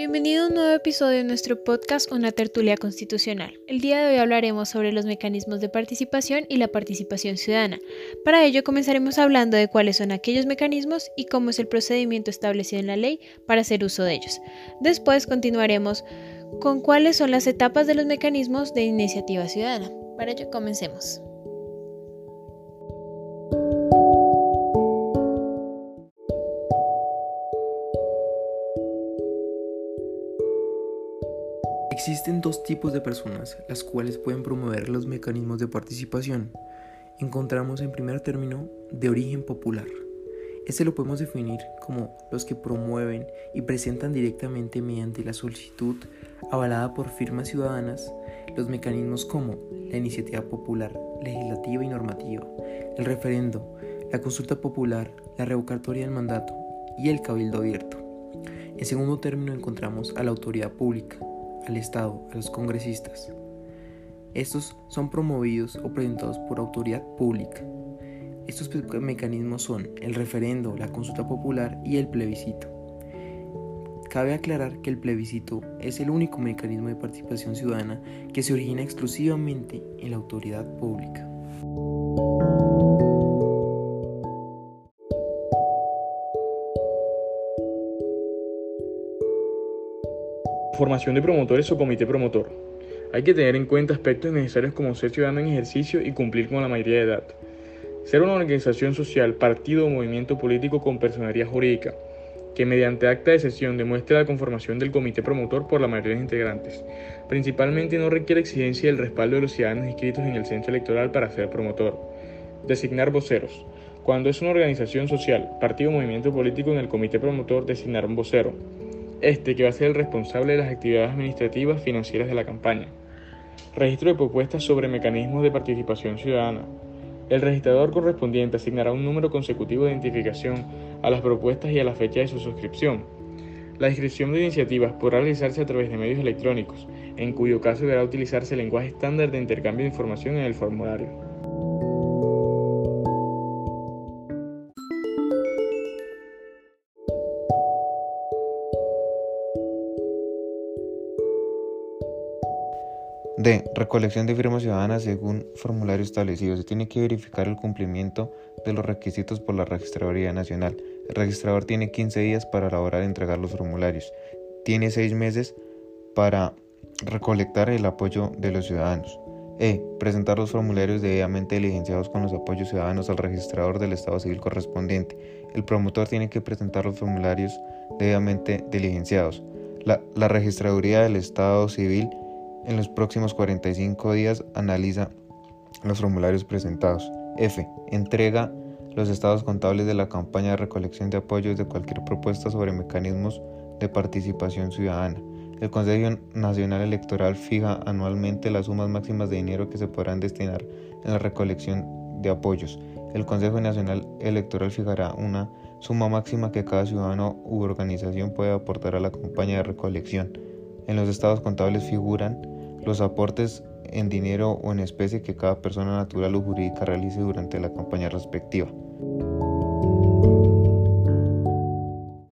Bienvenido a un nuevo episodio de nuestro podcast Una tertulia constitucional. El día de hoy hablaremos sobre los mecanismos de participación y la participación ciudadana. Para ello comenzaremos hablando de cuáles son aquellos mecanismos y cómo es el procedimiento establecido en la ley para hacer uso de ellos. Después continuaremos con cuáles son las etapas de los mecanismos de iniciativa ciudadana. Para ello comencemos. Existen dos tipos de personas, las cuales pueden promover los mecanismos de participación. Encontramos en primer término de origen popular. Este lo podemos definir como los que promueven y presentan directamente mediante la solicitud avalada por firmas ciudadanas los mecanismos como la iniciativa popular, legislativa y normativa, el referendo, la consulta popular, la revocatoria del mandato y el cabildo abierto. En segundo término encontramos a la autoridad pública, al Estado, a los congresistas. Estos son promovidos o presentados por autoridad pública. Estos mecanismos son el referendo, la consulta popular y el plebiscito. Cabe aclarar que el plebiscito es el único mecanismo de participación ciudadana que se origina exclusivamente en la autoridad pública. Formación de promotores o comité promotor. Hay que tener en cuenta aspectos necesarios como ser ciudadano en ejercicio y cumplir con la mayoría de edad. Ser una organización social, partido o movimiento político con personería jurídica, que mediante acta de sesión demuestre la conformación del comité promotor por la mayoría de integrantes. Principalmente no requiere exigencia del respaldo de los ciudadanos inscritos en el censo electoral para ser promotor. Designar voceros. Cuando es una organización social, partido o movimiento político en el comité promotor, designar un vocero este que va a ser el responsable de las actividades administrativas financieras de la campaña. Registro de propuestas sobre mecanismos de participación ciudadana. El registrador correspondiente asignará un número consecutivo de identificación a las propuestas y a la fecha de su suscripción. La inscripción de iniciativas podrá realizarse a través de medios electrónicos, en cuyo caso deberá utilizarse el lenguaje estándar de intercambio de información en el formulario. D. Recolección de firmas ciudadanas según formulario establecido. Se tiene que verificar el cumplimiento de los requisitos por la Registraduría Nacional. El registrador tiene 15 días para elaborar y entregar los formularios. Tiene 6 meses para recolectar el apoyo de los ciudadanos. E. Presentar los formularios debidamente diligenciados con los apoyos ciudadanos al registrador del Estado Civil correspondiente. El promotor tiene que presentar los formularios debidamente diligenciados. La, la Registraduría del Estado Civil en los próximos 45 días analiza los formularios presentados. F. Entrega los estados contables de la campaña de recolección de apoyos de cualquier propuesta sobre mecanismos de participación ciudadana. El Consejo Nacional Electoral fija anualmente las sumas máximas de dinero que se podrán destinar en la recolección de apoyos. El Consejo Nacional Electoral fijará una suma máxima que cada ciudadano u organización puede aportar a la campaña de recolección. En los estados contables figuran los aportes en dinero o en especie que cada persona natural o jurídica realice durante la campaña respectiva.